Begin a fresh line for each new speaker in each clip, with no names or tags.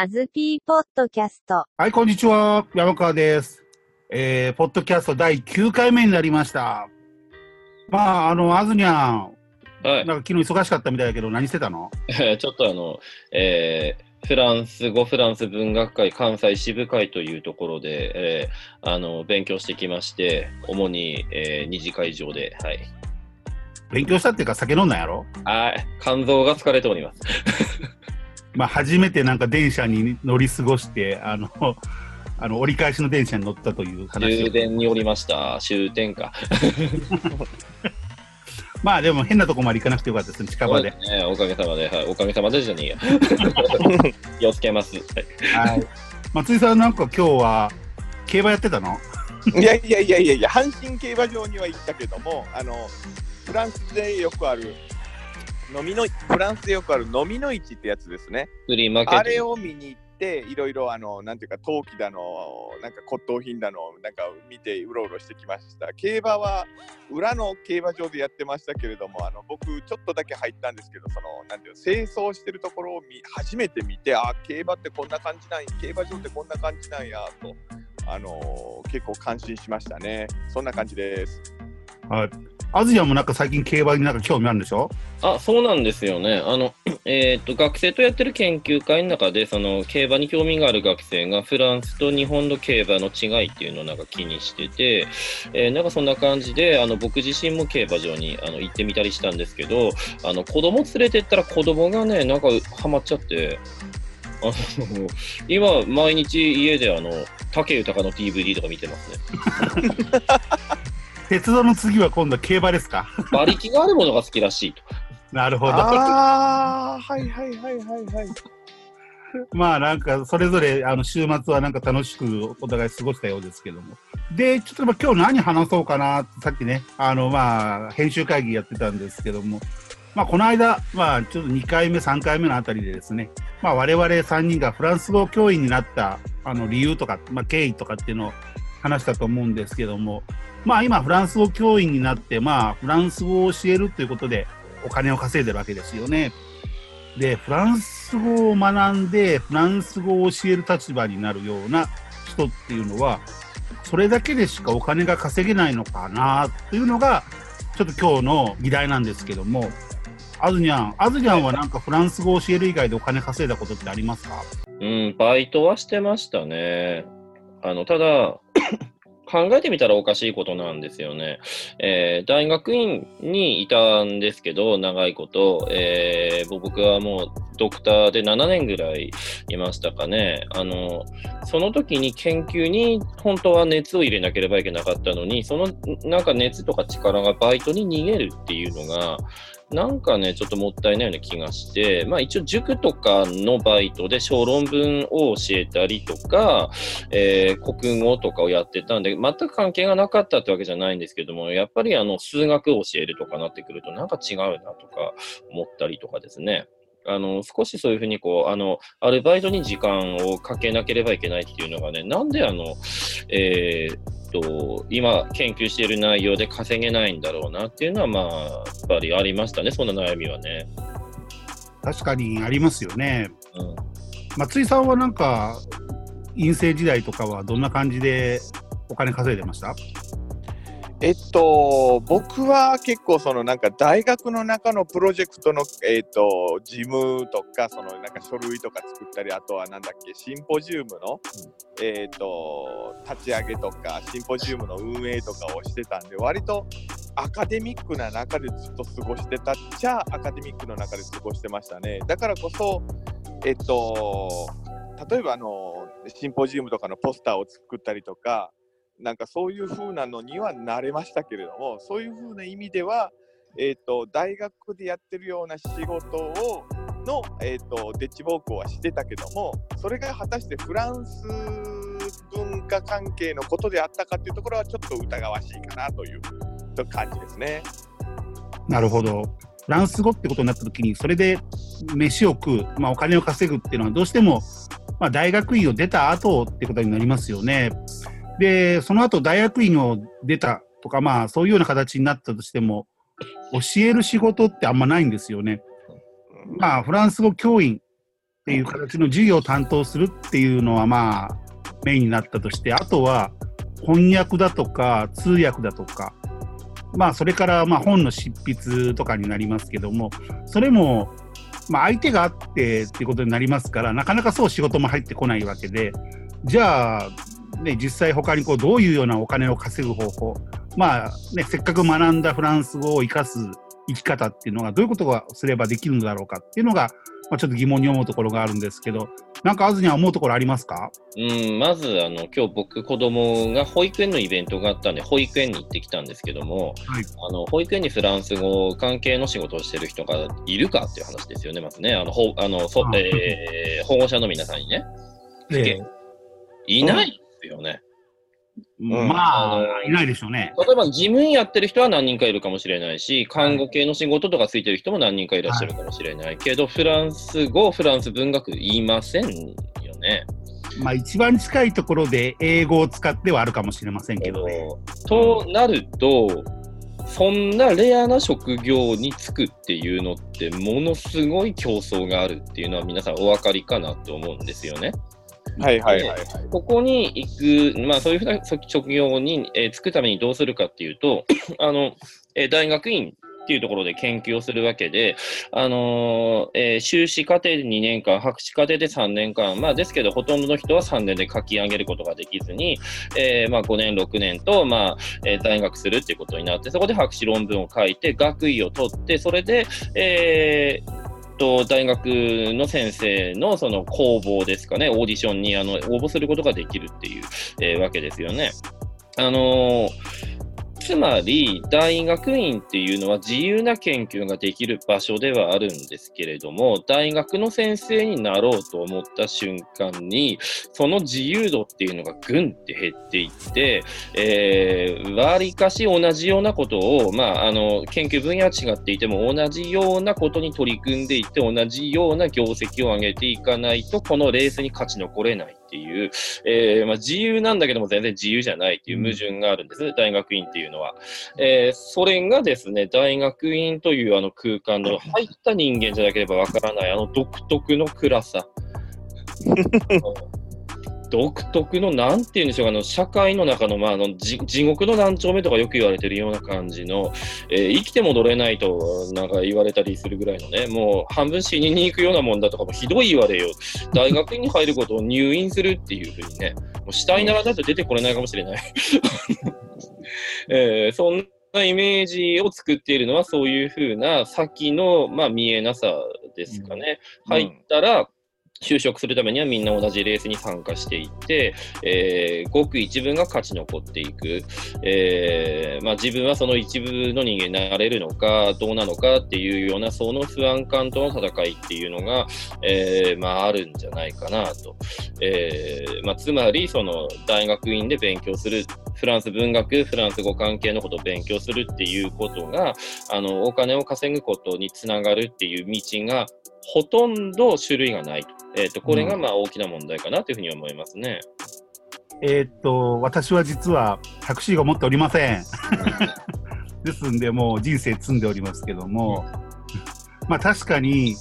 アズピーポッドキャスト。
はい、こんにちは。山川です。えー、ポッドキャスト第9回目になりました。まあ、あの、あずにゃん、
はい
なんか昨日忙しかったみたいだけど、何してたの？
ちょっとあの、えーフランス語フランス文学会関西支部会というところで、えーあの勉強してきまして、主に、えー二次会場で、はい。
勉強したっていうか酒飲んだんやろ？
あー肝臓が疲れております。
まあ、初めてなんか電車に乗り過ごして、あの、あの折り返しの電車に乗ったという話を。
終電におりました。終点か。
まあ、でも変なとこまで行かなくてよかったですね、近場で。
ね、おかげさまで、はい。おかげさまでじゃねえや。気をつけます。はい
はい。松井さんなんか今日は競馬やってたの？
いやいやいやいやいや、阪神競馬場には行ったけども、あのフランスでよくある飲みのフランスでよくある飲みの市ってやつですね。
フリーマーケット。
あれを見に行って、いろいろあのなんていうか陶器だの、なんか骨董品だのなんか見てうろうろしてきました。競馬は裏の競馬場でやってましたけれども、あの僕ちょっとだけ入ったんですけど、そのなんていうの清掃してるところを見初めて見て、あ競馬ってこんな感じなんや、競馬場ってこんな感じなんやと。あの結構感心しましたね。そんな感じです。
はい。あずにゃんもなんか最近競馬になんか興味あるんでしょ？
あ、そうなんですよね。あの、えっ、と、学生とやってる研究会の中で、その、競馬に興味がある学生が、フランスと日本の競馬の違いっていうのをなんか気にしてて、えーなんかそんな感じで、あの、僕自身も競馬場にあの行ってみたりしたんですけど、あの、子供連れてったら子供がね、なんかハマっちゃって、あの、今、毎日家であの、武豊の DVD とか見てますね。
鉄道の次は今度は競馬ですか？
馬力があるものが好きらしいと。
なるほど。
ああ、はいはいはいはいはい。
まあなんかそれぞれあの週末はなんか楽しくお互い過ごしたようですけども。で、ちょっとまあ今日何話そうかなってさっきね、あのまあ編集会議やってたんですけども、まあこの間、まあちょっと2回目、3回目のあたりでですね、まあ我々3人がフランス語教員になったあの理由とか、まあ経緯とかっていうのを話したと思うんですけども、まあ今フランス語教員になって、まあフランス語を教えるということでお金を稼いでるわけですよね。で、フランス語を学んで、フランス語を教える立場になるような人っていうのは、それだけでしかお金が稼げないのかなっていうのが、ちょっと今日の議題なんですけども、あずにゃん、あずにゃんはなんかフランス語を教える以外でお金稼いだことってありますか？
うん、バイトはしてましたね。あの、ただ、考えてみたらおかしいことなんですよね。えー大学院にいたんですけど、長いこと、えー僕はもうドクターで7年ぐらいいましたかね。あの、その時に研究に本当は熱を入れなければいけなかったのに、そのなんか熱とか力がバイトに逃げるっていうのが、なんかね、ちょっともったいないような気がして、まあ一応塾とかのバイトで小論文を教えたりとか、えー国語とかをやってたんで、全く関係がなかったってわけじゃないんですけども、やっぱりあの数学を教えるとかなってくると、なんか違うなとか思ったりとかですね。あの少しそういうふうにこうあのアルバイトに時間をかけなければいけないっていうのがね、なんであの、えーっと今研究している内容で稼げないんだろうなっていうのは、まあ、やっぱりありましたね、そんな悩みはね。
確かにありますよね。
うん
松井さんはなんか、院生時代とかはどんな感じでお金稼いでました？
えっと、僕は結構そのなんか大学の中のプロジェクトの、えっと、事務とか、そのなんか書類とか作ったり、あとはなんだっけ、シンポジウムの、えっと、立ち上げとか、シンポジウムの運営とかをしてたんで、割とアカデミックな中でずっと過ごしてたっちゃ、アカデミックの中で過ごしてましたね。だからこそ、えっと、例えばあの、シンポジウムとかのポスターを作ったりとか、なんかそういう風なのにはなれましたけれども、そういう風な意味では、えー、と大学でやってるような仕事をの、えー、とデッチ奉公はしてたけども、それが果たしてフランス文化関係のことであったかっていうところはちょっと疑わしいかなという感じですね。
なるほど。フランス語ってことになった時に、それで飯を食う、まあ、お金を稼ぐっていうのはどうしても、まあ、大学院を出た後ってことになりますよね。で、その後大学院を出たとか、まあそういうような形になったとしても、教える仕事ってあんまないんですよね。まあフランス語教員っていう形の授業を担当するっていうのはまあメインになったとして、あとは翻訳だとか通訳だとか、まあそれからまあ本の執筆とかになりますけども、それもまあ相手があってっていうことになりますから、なかなかそう仕事も入ってこないわけで、じゃあ、ね、実際他にこうどういうようなお金を稼ぐ方法、まあね、せっかく学んだフランス語を生かす生き方っていうのがどういうことがすればできるのだろうかっていうのが、まあ、ちょっと疑問に思うところがあるんですけど、なんかあずには思うところありますか？
うん、まず、あの、今日僕、子供が保育園のイベントがあったんで、保育園に行ってきたんですけども、
はい。
あの、保育園にフランス語関係の仕事をしてる人がいるかっていう話ですよね、まずね。あの、ほあのそ
あ
えー保護者の皆さんにね。
え
いないよね。
まあ、いないでしょうね。
例えば、事務員やってる人は何人かいるかもしれないし、看護系の仕事とかついてる人も何人かいらっしゃるかもしれないけど、フランス語、フランス文学言いませんよね。
まあ一番近いところで英語を使ってはあるかもしれませんけどね。
となると、そんなレアな職業に就くっていうのって、ものすごい競争があるっていうのは皆さんお分かりかなと思うんですよね。
はいはいはいはい。
ここに行く、まあそういうふうな職業に、えー就くためにどうするかっていうと、あの、えー大学院っていうところで研究をするわけで、あのーえー修士課程で2年間、博士課程で3年間、まあですけど、ほとんどの人は3年で書き上げることができずに、えーまあ5年、6年と、まあ、えー在学するっていうことになって、そこで博士論文を書いて、学位を取って、それで、えーと大学の先生のその工房ですかね、オーディションにあの応募することができるっていう、えーわけですよね。あのーつまり、大学院っていうのは自由な研究ができる場所ではあるんですけれども、大学の先生になろうと思った瞬間に、その自由度っていうのがぐんって減っていって、えー、割かし同じようなことを、まあ、あの、研究分野は違っていても、同じようなことに取り組んでいって、同じような業績を上げていかないと、このレースに勝ち残れない。っていう、えーまあ、自由なんだけども全然自由じゃないっていう矛盾があるんです、大学院っていうのは。えーそれがですね、大学院というあの空間の入った人間じゃなければわからない、あの独特の暗さ。独特の、なんていうんでしょうか、あの社会の中の,、まあ、あのじ地獄の何丁目とかよく言われてるような感じの、えー生きて戻れないとなんか言われたりするぐらいのね、もう半分死にに行くようなもんだとかもひどい言われよ。大学院に入ることを入院するっていうふうにね、もう死体ならないと出てこれないかもしれない。えーそんなイメージを作っているのはそういうふうな先の、まあ、見えなさですかね。
うん
入ったら、就職するためにはみんな同じレースに参加していって、えーごく一部が勝ち残っていく、えーまあ、自分はその一部の人間になれるのかどうなのかっていうようなその不安感との戦いっていうのが、えーまあ、あるんじゃないかなと、えーまあ、つまりその大学院で勉強するフランス文学フランス語関係のことを勉強するっていうことがあのお金を稼ぐことにつながるっていう道がほとんど種類がないと。えー、とこれがまあ大きな問題かなというふうに思いますね。
えーっと、私は実はタクシーを持っておりません。ですんで、もう人生積んでおりますけども、まあ確かに、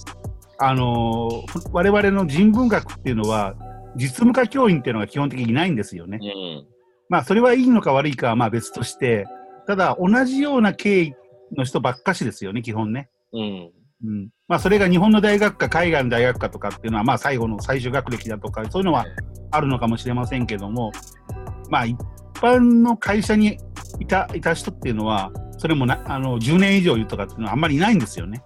あのー我々の人文学っていうのは、実務家教員っていうのが基本的にいないんですよね。
うん
まあそれはいいのか悪いかはまあ別として、ただ同じような経緯の人ばっかしですよね、基本ね。
うん
うん。まあそれが日本の大学か海外の大学かとかっていうのは、まあ最後の最終学歴だとか、そういうのはあるのかもしれませんけども、まあ一般の会社にいたいた人っていうのは、それもなあの10年以上いるとかっていうのはあんまりいないんですよね。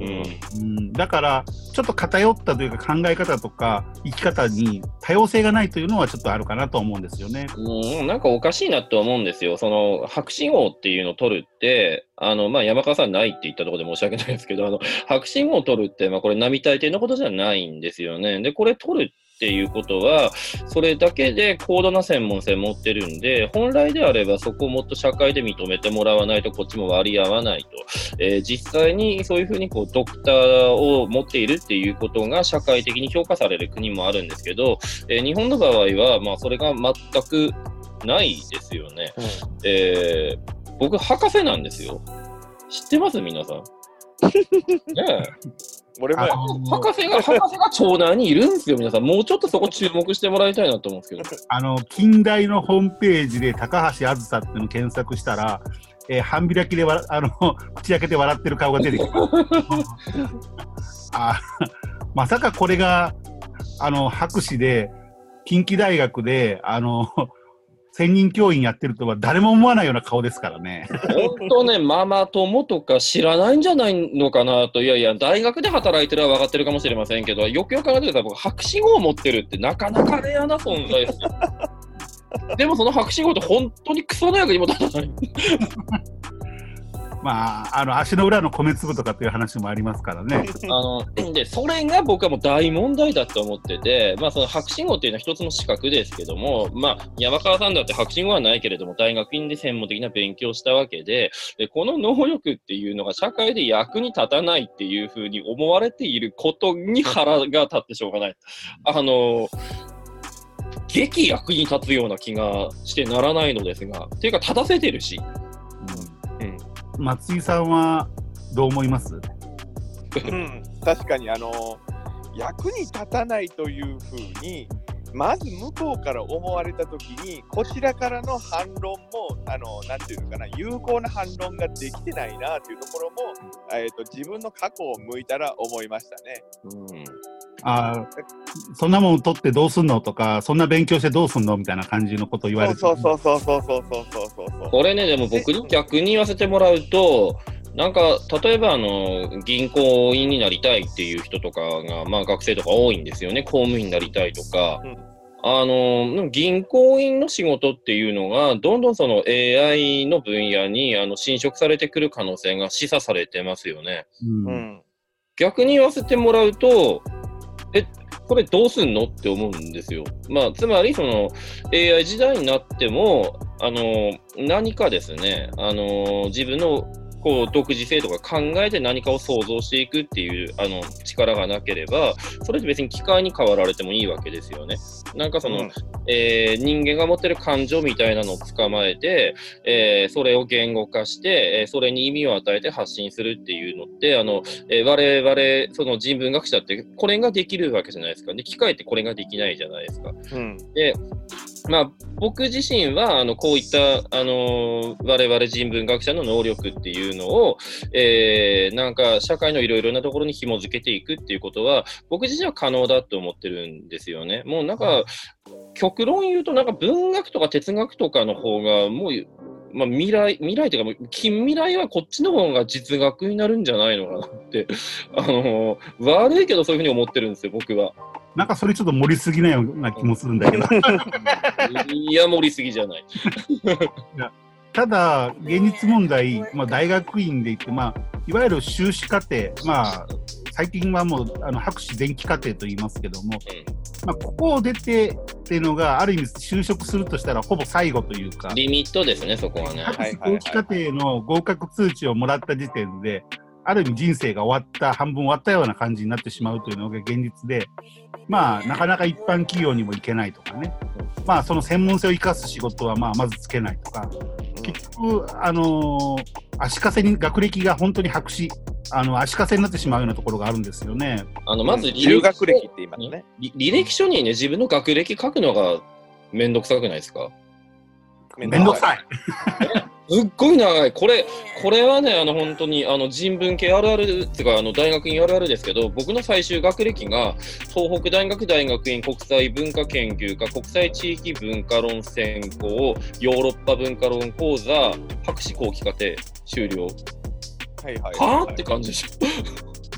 うん
うん、だから、ちょっと偏ったというか考え方とか生き方に多様性がないというのはちょっとあるかなと思うんですよね。
うん、なんかおかしいなと思うんですよ。その、博士号っていうのを取るって、あの、まあ、山川さんないって言ったところで申し訳ないですけど、あの、博士号を取るって、まあ、これ並大抵のことじゃないんですよね。で、これ取るっていうことは、それだけで高度な専門性持ってるんで、本来であればそこをもっと社会で認めてもらわないとこっちも割り合わないと。えー実際にそういうふうにこうドクターを持っているっていうことが社会的に評価される国もあるんですけど、えー日本の場合は、まあ、それが全くないですよね。えー僕、博士なんですよ。知ってます？皆さん。ねえ。
俺も
博士が、博士が町内にいるんですよ、皆さん。もうちょっとそこ注目してもらいたいなと思うんですけど。
あの、近代のホームページで高橋あずさっていうのを検索したら、えー半開きでわ あの口開けて笑ってる顔が出てきた。あまさかこれがあの博士で近畿大学であの専任教員やってるとは誰も思わないような顔ですからね。
本当ね、ママ友とか知らないんじゃないのかなと、いやいや、大学で働いてるは分かってるかもしれませんけど、よくよく考えてください、僕、博士号を持ってるってなかなかレアな存在ですよ。でもその博士号って本当にクソの役にも立たない。
まあ、あの足の裏の米粒とかっていう話もありますからね。
あのでそれが僕はもう大問題だと思ってて、まあ、その博士号っていうのは一つの資格ですけども、まあ、山川さんだって博士号はないけれども、大学院で専門的な勉強をしたわけでで、この能力っていうのが社会で役に立たないっていうふうに思われていることに腹が立ってしょうがない。あの激役に立つような気がしてならないのですが、っていうか、立たせてるし。うん
松井さんはどう思います？
うん、確かにあの役に立たないというふうにまず向こうから思われたときにこちらからの反論もあのなんていうのかな有効な反論ができてないなというところも、えー、と自分の過去を向いたら思いましたね。
うん
あーそんなもん取ってどうすんのとか、そんな勉強してどうすんのみたいな感じのことを言われて
そうそうそうそうそうそうそうそう。
これね、でも僕に逆に言わせてもらうと、なんか、例えば、あの、銀行員になりたいっていう人とかが、まあ学生とか多いんですよね。公務員になりたいとか。
うん
あの、銀行員の仕事っていうのが、どんどんその AI の分野にあの侵食されてくる可能性が示唆されてますよね。
うん
うん
逆に言わせてもらうと、え、これどうすんのって思うんですよ。まあ、つまりその AI 時代になっても、あの、何かですね、あの、自分のこう独自性とか考えて何かを想像していくっていうあの力がなければ、それって別に機械に変わられてもいいわけですよね。なんかその、
うん
えー人間が持ってる感情みたいなのを捕まえて、えーそれを言語化して、えーそれに意味を与えて発信するっていうのって、あの、えー我々、その人文学者ってこれができるわけじゃないですか。で、機械ってこれができないじゃないですか。
うん
で、まあ、僕自身は、あの、こういった、あの、我々人文学者の能力っていうのを、えーなんか、社会のいろいろなところに紐づけていくっていうことは、僕自身は可能だと思ってるんですよね。もうなんか、極論言うと、なんか文学とか哲学とかの方が、もう、まあ、未来、未来というか、近未来はこっちの方が実学になるんじゃないのかなって、あの、悪いけどそういうふうに思ってるんですよ、僕は。
なんかそれちょっと盛りすぎなような気もするんだけど。
いや、盛りすぎじゃない。
ただ、現実問題、まあ、大学院で言って、まあ、いわゆる修士課程、まあ、最近はもうあの博士前期課程と言いますけども、まあ、ここを出てっていうのが、ある意味就職するとしたらほぼ最後というか、
リミットですね、そこはね。
博士後期課程の合格通知をもらった時点で、ある意味人生が終わった、半分終わったような感じになってしまうというのが現実で、まあ、なかなか一般企業にも行けないとかね、まあ、その専門性を生かす仕事は、まあ、まずつけないとか、結局、あのー足かせに学歴が本当に白紙、あの足かせになってしまうようなところがあるんですよね。
あの、まず履
留
歴
学歴って言いますね。
履履歴書にね、自分の学歴書くのがめんどくさくないですか？
めんどくさい。
すっごい長い。これ、これはね、あの、本当に、あの、人文系あるあるっていうか、あの、大学院あるあるですけど、僕の最終学歴が、東北大学大学院国際文化研究科国際地域文化論専攻、ヨーロッパ文化論講座、博士後期課程終了。
はいはい
はぁって感じでしょ。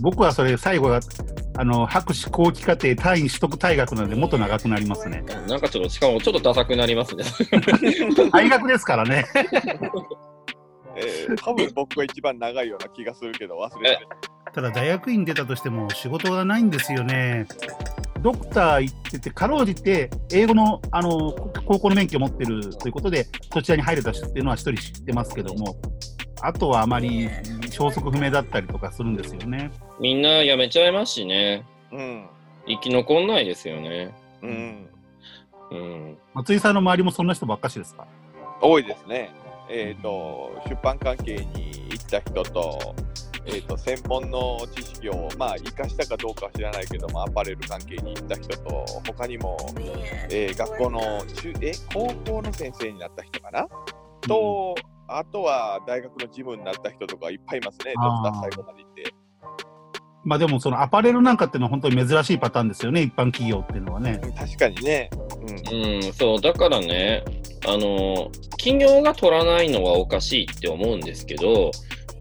僕はそれ最後はあの博士後期課程単位取得退学なのでもっと長くなりますね。
なんかちょっと、しかもちょっとダサくなりますね。
退学ですからね。
えー多分僕が一番長いような気がするけど忘れて
ただ大学院出たとしても仕事がないんですよね。ドクター行ってて、かろうじて英語のあの高校の免許を持ってるということで、そちらに入れた人っていうのは一人知ってますけども、あとはあまり消息不明だったりとかするんですよね。
みんな辞めちゃいますしね。
うん
生き残んないですよね。
うん
うん。
松井さんの周りもそんな人ばっかしですか？
多いですね。えっ、と出版関係に行った人とえー、と専門の知識を、まあ、生かしたかどうかは知らないけども、アパレル関係に行った人と、他にも、えー学校の中え、高校の先生になった人かな、と、あとは大学の事務になった人とかいっぱいいますね、ドクター最後まで行って。
まあでもそのアパレルなんかっていうのは本当に珍しいパターンですよね、一般企業っていうのはね。
確かにね。うん
うん、そう、だからね、あの、企業が取らないのはおかしいって思うんですけど、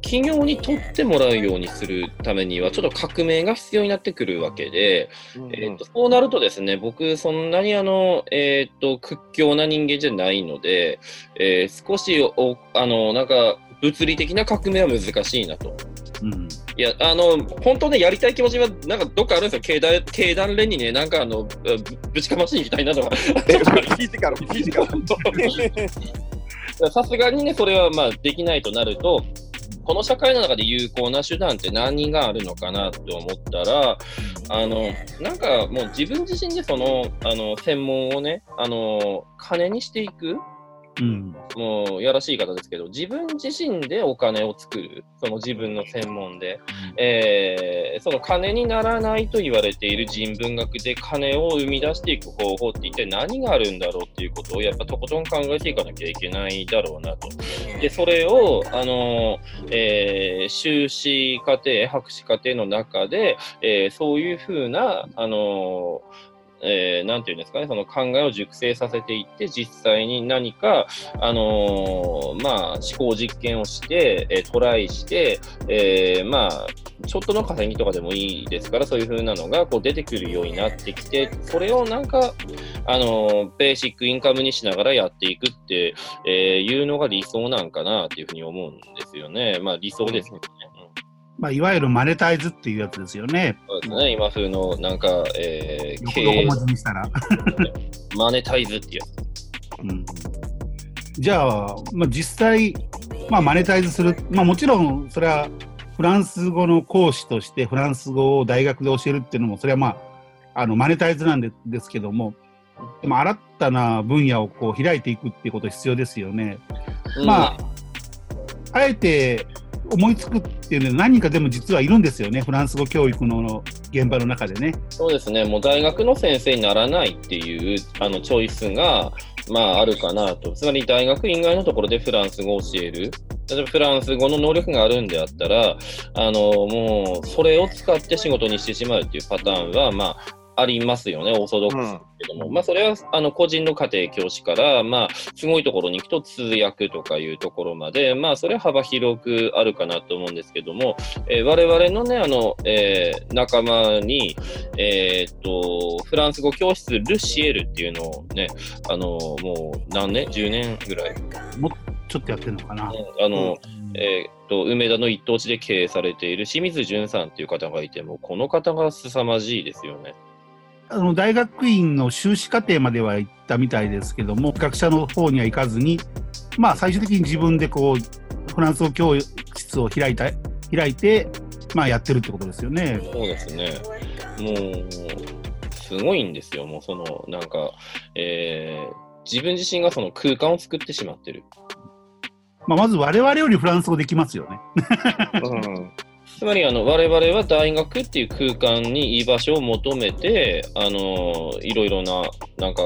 企業に取ってもらうようにするためには、ちょっと革命が必要になってくるわけで、
うん
えー、とそうなるとですね、僕、そんなにあの、えー、と屈強な人間じゃないので、えー少しおあのなんか物理的な革命は難しいなと。
うん。
いや、あの、本当ね、やりたい気持ちは、なんかどっかあるんですよ。経団経団連にね、なんかあの、ぶぶちかましに行きたいなとか。
えフィジカル、フィジカル。
さすがにね、それはまあできないとなると、この社会の中で有効な手段って何があるのかなって思ったら、あの、なんかもう自分自身でその、あの、専門をね、あの、金にしていく、
うん。
もうやらしい方ですけど、自分自身でお金を作る、その自分の専門で、えーその金にならないと言われている人文学で金を生み出していく方法って一体何があるんだろうっていうことをやっぱとことん考えていかなきゃいけないだろうなと。で、それを、あの、えー修士課程、博士課程の中で、えーそういうふうな、あのえーなんていうんですかね、その考えを熟成させていって、実際に何か、あのーまあ、思考実験をして、えートライして、えーまあ、ちょっとの稼ぎとかでもいいですから、そういう風なのがこう出てくるようになってきて、それをなんか、あのベーシックインカムにしながらやっていくって、えいうのが理想なんかなっていうふうに思うんですよね。まあ、理想ですけどね。うん
まあ、いわゆるマネタイズっていうやつですよね。
そうですね、今風のなんか、えー、
横横文字にしたら。
マネタイズっていうやつ。
うんじゃあ、まあ、実際、まあ、マネタイズする、まあ、もちろんそれはフランス語の講師としてフランス語を大学で教えるっていうのもそれはまああのマネタイズなんでですけどもでも新たな分野をこう開いていくっていうこと必要ですよね。まああえて思いつくっていうのは何かでも実はいるんですよねフランス語教育の現場の中でね。
そうですね、もう大学の先生にならないっていうあのチョイスが、まあ、あるかなと。つまり大学以外のところでフランス語を教える。例えばフランス語の能力があるんであったら、あのもうそれを使って仕事にしてしまうっていうパターンは、まあ、ありますよね、オーソドックスですけども、まあ、それはあの個人の家庭教師から、まあ、すごいところに行くと通訳とかいうところまで、まあ、それは幅広くあるかなと思うんですけども、えー我々のね、あの、えー仲間に、えーっと、フランス語教室ルシエルっていうのをね、あの、もう何年 ?10 年ぐらい、
ちょっとやってるのかな。
あの、えーっと、梅田の一等地で経営されている清水淳さんっていう方がいても、この方が凄まじいですよね。
あの大学院の修士課程までは行ったみたいですけども学者の方には行かずにまあ最終的に自分でこうフランス語教室を開いた開いてまあやってるってことですよね。
そうですね。もう、すごいんですよ。もうその、なんか、えー自分自身がその空間を作ってしまってる。
まあ、まず我々よりフランス語できますよね。
うん
つまりあの我々は大学っていう空間に居場所を求めて、あのいろいろななんか、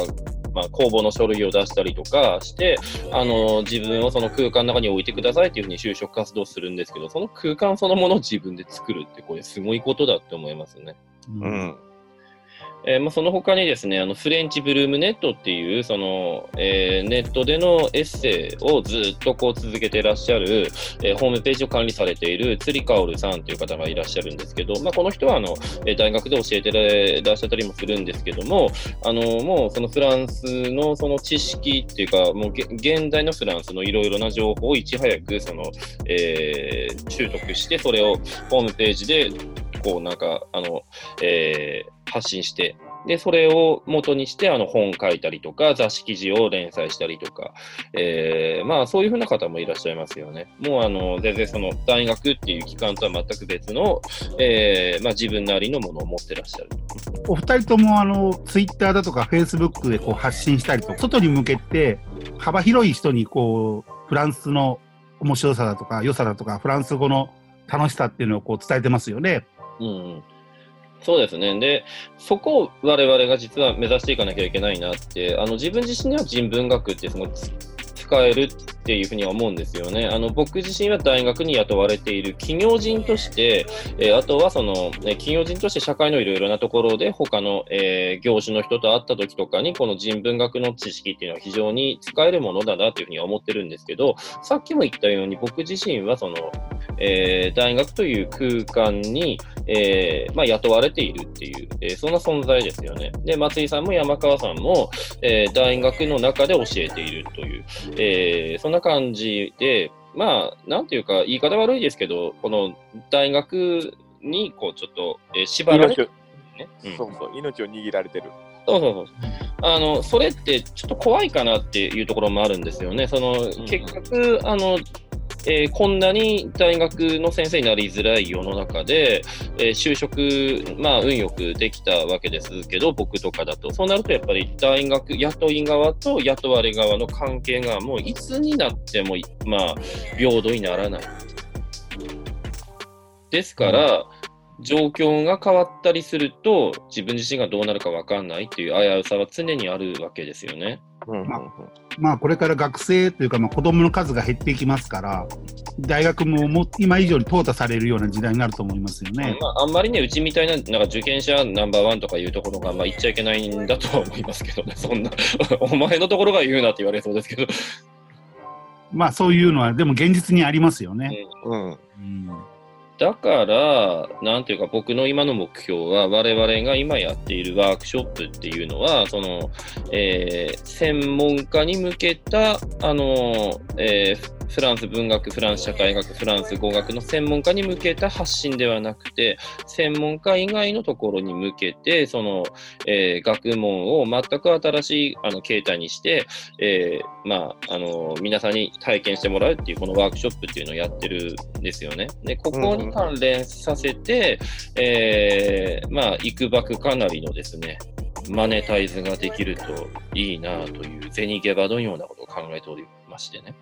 まあ、公募の書類を出したりとかして、あの自分をその空間の中に置いてくださいっていうふうに就職活動するんですけど、その空間そのものを自分で作るって、これすごいことだって思いますね。
う
ん
えーまあ、その他にですね、あのフレンチブルームネットっていうその、えーネットでのエッセイをずっとこう続けていらっしゃる、えーホームページを管理されている釣りかおるさんという方がいらっしゃるんですけど、まあ、この人はあの、えー大学で教えてらっしゃったりもするんですけども、あのもうそのフランスのその知識っていうか、もう現代のフランスのいろいろな情報をいち早くその、えー習得して、それをホームページでこうなんか、あの、えー発信して、で、それを元にして、あの、本書いたりとか、雑誌記事を連載したりとか、えーまあ、そういうふうな方もいらっしゃいますよね。もう、あの、全然その、大学っていう機関とは全く別の、えーまあ、自分なりのものを持ってらっしゃる。
お二人ともあのツイッターだとかフェイスブックでこう発信したりとか外に向けて幅広い人にこうフランスの面白さだとか良さだとかフランス語の楽しさっていうのをこう伝えてますよね。
うんそうですね。で、そこを我々が実は目指していかなきゃいけないなって、あの自分自身には人文学ってすごい使えるっていうふうには思うんですよね。あの僕自身は大学に雇われている企業人として、えーあとはその、ね、企業人として社会のいろいろなところで他の、えー業種の人と会った時とかにこの人文学の知識っていうのは非常に使えるものだなというふうに思ってるんですけど、さっきも言ったように僕自身はその、えー大学という空間に、えまあ、雇われているっていう、えそんな存在ですよね。で、松井さんも山川さんも、え大学の中で教えているという、えーな感じで、まあ、なんていうか、言い方悪いですけど、この大学に、こう、ちょっと、えー縛られてね。うん
そうそう、命を握られてる。
そうそうそう。あの、それってちょっと怖いかなっていうところもあるんですよね。その、
ん
結局、あの、えーこんなに大学の先生になりづらい世の中で、えー就職、まあ、運よくできたわけですけど、僕とかだと。そうなると、やっぱり大学、雇い側と雇われ側の関係が、もういつになっても、まあ、平等にならない。ですから、状況が変わったりすると、自分自身がどうなるか分かんないっていう危うさは常にあるわけですよね。
うんうんうん
まあこれから学生というかまあ子供の数が減っていきますから、大学ももう今以上に淘汰されるような時代になると思いますよね。
まあ、あんまりね、うちみたいな、なんか受験者ナンバーワンとかいうところが、まあ、言っちゃいけないんだとは思いますけどね、そんな、お前のところが言うなって言われそうですけど、
まあそういうのはでも現実にありますよね。
うん
うん
だから、なんていうか、僕の今の目標は、我々が今やっているワークショップっていうのは、その、えー専門家に向けた、あの、えーフランス文学、フランス社会学、フランス語学の専門家に向けた発信ではなくて、専門家以外のところに向けて、その、えー学問を全く新しいあの形態にして、えーまあ、あの皆さんに体験してもらうっていうこのワークショップっていうのをやってるんですよね。で、ここに関連させて、えーまあ、いくばくかなりのですね、マネタイズができるといいなという、銭ゲバのようなことを考えておりましてね。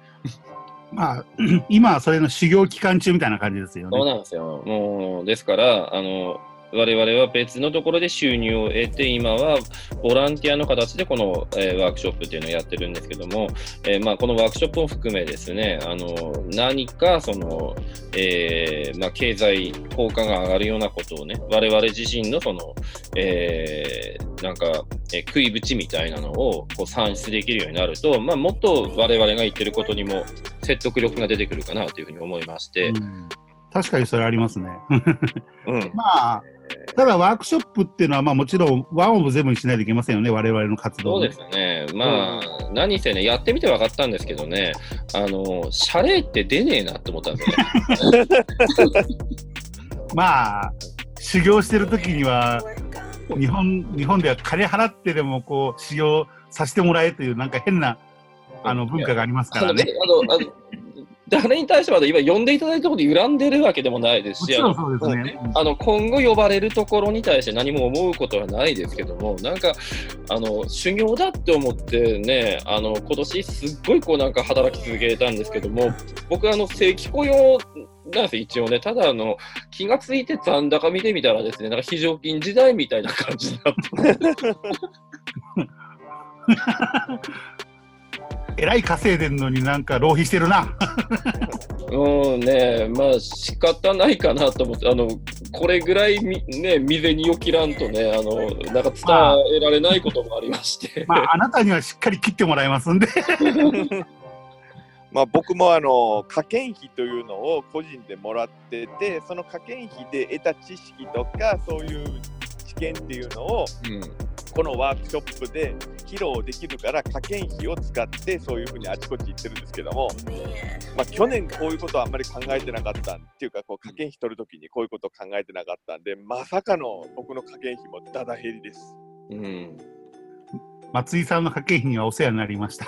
まあ今はそれの修行期間中みたいな感じですよね
そう。なんですよ。もう、ですから、あの、我々は別のところで収入を得て、今はボランティアの形でこの、えーワークショップっていうのをやってるんですけども、えーまあ、このワークショップも含めですね、あの何かその、えーまあ、経済効果が上がるようなことをね、我々自身のその、えなんか、え食い縁みたいなのをこう算出できるようになると、まあ、もっと我々が言ってることにも説得力が出てくるかなというふうに思いまして、
うん。確かにそれありますね。
うん
まあ、ただワークショップっていうのは、まあもちろんワンオブゼブにしないといけませんよね、我々の活動
そうですね。まあ、何せね、やってみて分かったんですけどね、あの、謝礼って出ねえなって思ったんですよね。
まあ、修行してる時には、日本日本では金払ってでもこう修行させてもらえというなんか変なあの文化がありますからね。
誰に対してまで今呼んでいただいたことに恨んでるわけでもないですし、あの
そうですね。
あの今後呼ばれるところに対して何も思うことはないですけども、なんかあの修行だって思ってね、あの今年すっごいこうなんか働き続けたんですけども、僕あの正規雇用なんですよ一応ね、ただあの気がついて残高見てみたらですね、なんか非常勤時代みたいな感じになって、
えらい稼いでんのになんか浪費してるな。
うんね、まあ仕方ないかなと思って、あのこれぐらいみね、未然に起きらんとね、あのなんか伝えられないこともありまして。
まあ、あなたにはしっかり切ってもらいますんで。
まあ僕もあの科研費というのを個人でもらっててその科研費で得た知識とかそういう知見っていうのを
うん。
このワークショップで披露できるから科研費を使ってそういうふうにあちこち行ってるんですけども、まあ、去年こういうことはあんまり考えてなかったんっていうかこう科研費取るときにこういうことを考えてなかったんでまさかの僕の科研費もだだ減りです。
うん
松井さんの家計費にはお世話になりました。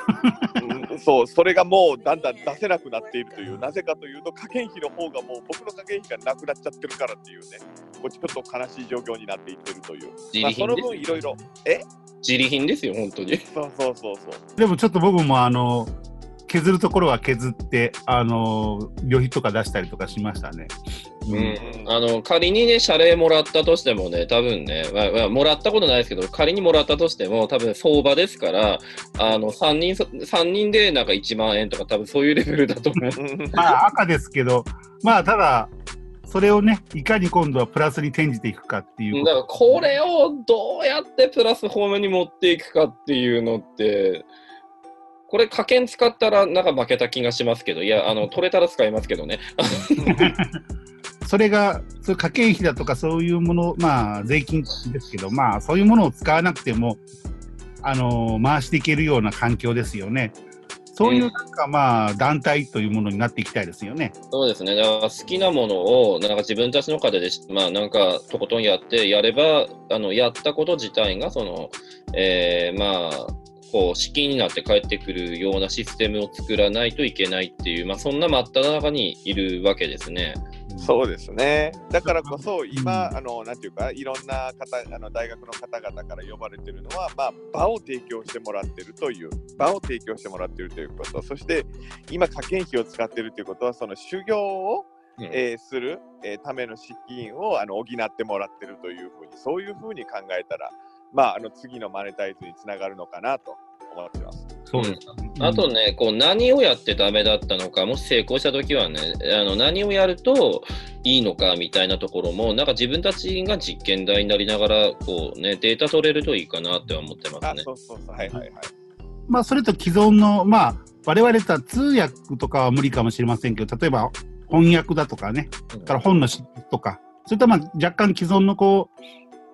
うんそうそれがもうだんだん出せなくなっているというなぜかというと科研費の方がもう僕の科研費がなくなっちゃってるからっていうねこうちょっと悲しい状況になっていってるという、まあ、その
自利品です
分いろいろ
自利品ですよ、本当に。
そうそうそうそう
でもちょっと僕もあの、削るところは削って、あの、旅費とか出したりとかしましたね。
うん、あの仮にね、謝礼もらったとしてもね、多分ね、まあまあ、もらったことないですけど、仮にもらったとしても、多分相場ですから、あの3人そ、三人でなんか1万円とか、多分そういうレベルだと思う。
まあ赤ですけど、まあただ、それをね、いかに今度はプラスに転じていくかっていう
だ
こ
からこれをどうやってプラス方面に持っていくかっていうのって、これ、加減使ったらなんか負けた気がしますけど、いや、あの取れたら使いますけどね。
と。それが、そういう家計費だとかそういうもの、まあ税金ですけど、まあそういうものを使わなくても、あの回していけるような環境ですよね。そういうなんかまあ団体というものになっていきたいですよね。
そうですね。だから好きなものを、なんか自分たちの方でし、まあなんかとことんやって、やれば、あの、やったこと自体が、その、えーまあ、こう、資金になって帰ってくるようなシステムを作らないといけないっていう、まあそんな真っ只中にいるわけですね。
そうですね。だからこそ、今、あの、なんていうか、いろんな方、あの、大学の方々から呼ばれてるのは、まあ、場を提供してもらってるという、場を提供してもらってるということ、そして、今、科研費を使ってるということは、その修行を、
うん
えーする、えーための資金をあの補ってもらってるというふうに、そういうふうに考えたら、まあ、あの次のマネタイズにつながるのかなと思ってます。
そうです。
あとね、こう何をやってダメだったのか、もし成功したときはね、あの何をやるといいのかみたいなところも、なんか自分たちが実験台になりながら、こうね、データ取れるといいかなって思ってます
あ、
ね。
そうそうそう、はいはいはい。
まあそれと既存の、まあ我々とは通訳とかは無理かもしれませんけど、例えば翻訳だとかね、それから本の執筆とか、そういったまあ若干既存のこう、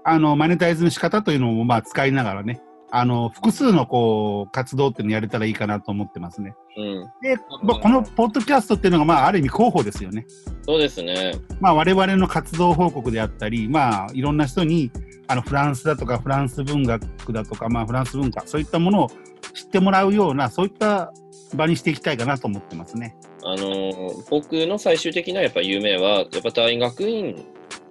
あの、マネタイズの仕方というのもまあ使いながらね、あの、複数のこう、活動っていうのをやれたらいいかなと思ってますね。
うん、
で、まあ、このポッドキャストっていうのがまあある意味広報ですよね。
そうですね。
まあ我々の活動報告であったり、まあいろんな人に、あのフランスだとかフランス文学だとか、まあフランス文化、そういったものを知ってもらうような、そういった場にしていきたいかなと思ってますね。
あのー僕の最終的なやっぱ夢は、やっぱ大学院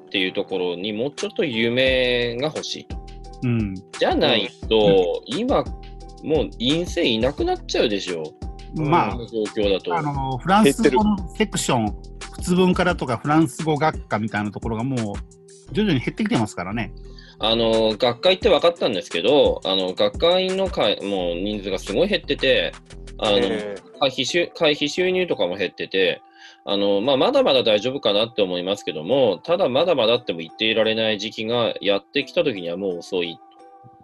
っていうところにもうちょっと夢が欲しいと。
うん。
じゃないと、今、もう院生いなくなっちゃうでしょう。
ま
この状況だと。
あ、あの、フランス語のセクション、普通文化だとかフランス語学科みたいなところがもう徐々に減ってきてますからね。
あの学会って分かったんですけど、あの学会員の会もう人数がすごい減ってて、あの
え
会費収会費収入とかも減ってて、あのまあ、まだまだ大丈夫かなって思いますけども、ただまだまだっても言っていられない時期がやってきたときにはもう遅い。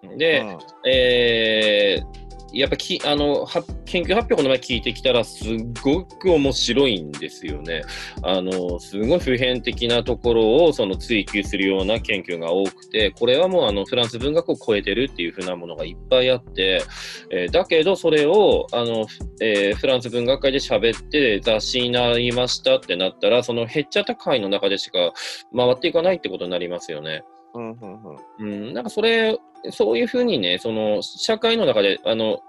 ー
で、
うん
えーやっぱきあの研究発表の前聞いてきたらすごく面白いんですよね。あのすごい普遍的なところをその追求するような研究が多くてこれはもうあのフランス文学を超えてるっていう風なものがいっぱいあって、えーだけどそれをあの、えーフランス文学会で喋って雑誌になりましたってなったらその減っちゃった会の中でしか回っていかないってことになりますよね。
うんうんうん、
なんかそれ、そういうふうにね、その社会の中で、あの、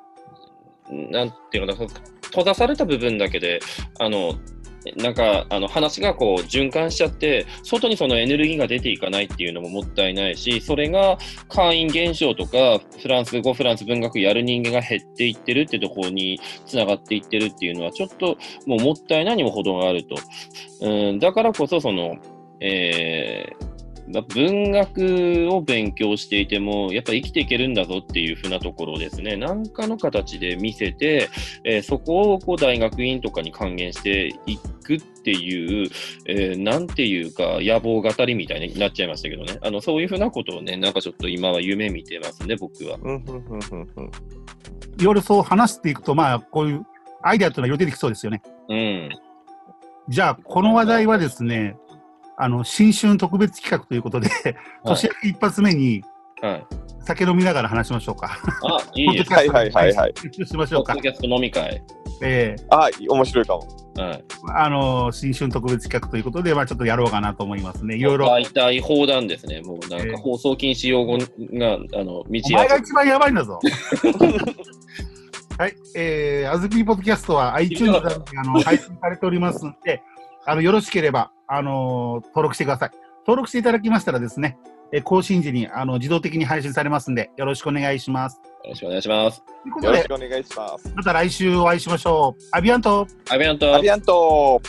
なんていうのかな、閉ざされた部分だけで、あの、なんかあの話がこう循環しちゃって、外にそのエネルギーが出ていかないっていうのももったいないし、それが会員減少とか、フランス語、フランス文学やる人間が減っていってるってところにつながっていってるっていうのは、ちょっともうもったいないにも程があると。うん、だからこそ、その、えーまあ文学を勉強していても、やっぱ生きていけるんだぞっていうふうなところをですね、何かの形で見せて、えーそこをこう大学院とかに還元していくっていう、えーなんていうか、野望語りみたいになっちゃいましたけどね、あのそういうふうなことをね、なんかちょっと今は夢見てますね、僕は。
うんうんうんうんうん
いろいろそう話していくと、まあこういうアイデアというのは出てきそうですよね。
うん。
じゃあ、この話題はですね、あの、新春特別企画ということで、年明け一発目に
はい。
酒飲みながら話しましょうか。
あ、いいです。
はいはいはいはい。
しましょうか
ポッド。キャスト飲み会。
え
あ、面白いかも。
はい。
ーあの、新春特別企画ということで、まあちょっとやろうかなと思いますね。いろいろ。
大体砲弾ですね。もうなん
えー
か放送禁止用語が、あの、道
お前が一番やばいんだぞ。はい、えー、あずぴーポッドキャストは iTunes などにあの配信されておりますので、あの、よろしければ、あの登録してください。登録していただきましたらですね、えー更新時にあの自動的に配信されますんで、よろしくお願いします。
よろしくお願いします。
よろし、くお願いします。
また来週お会いしましょう。アビアント
アビアント
アビアント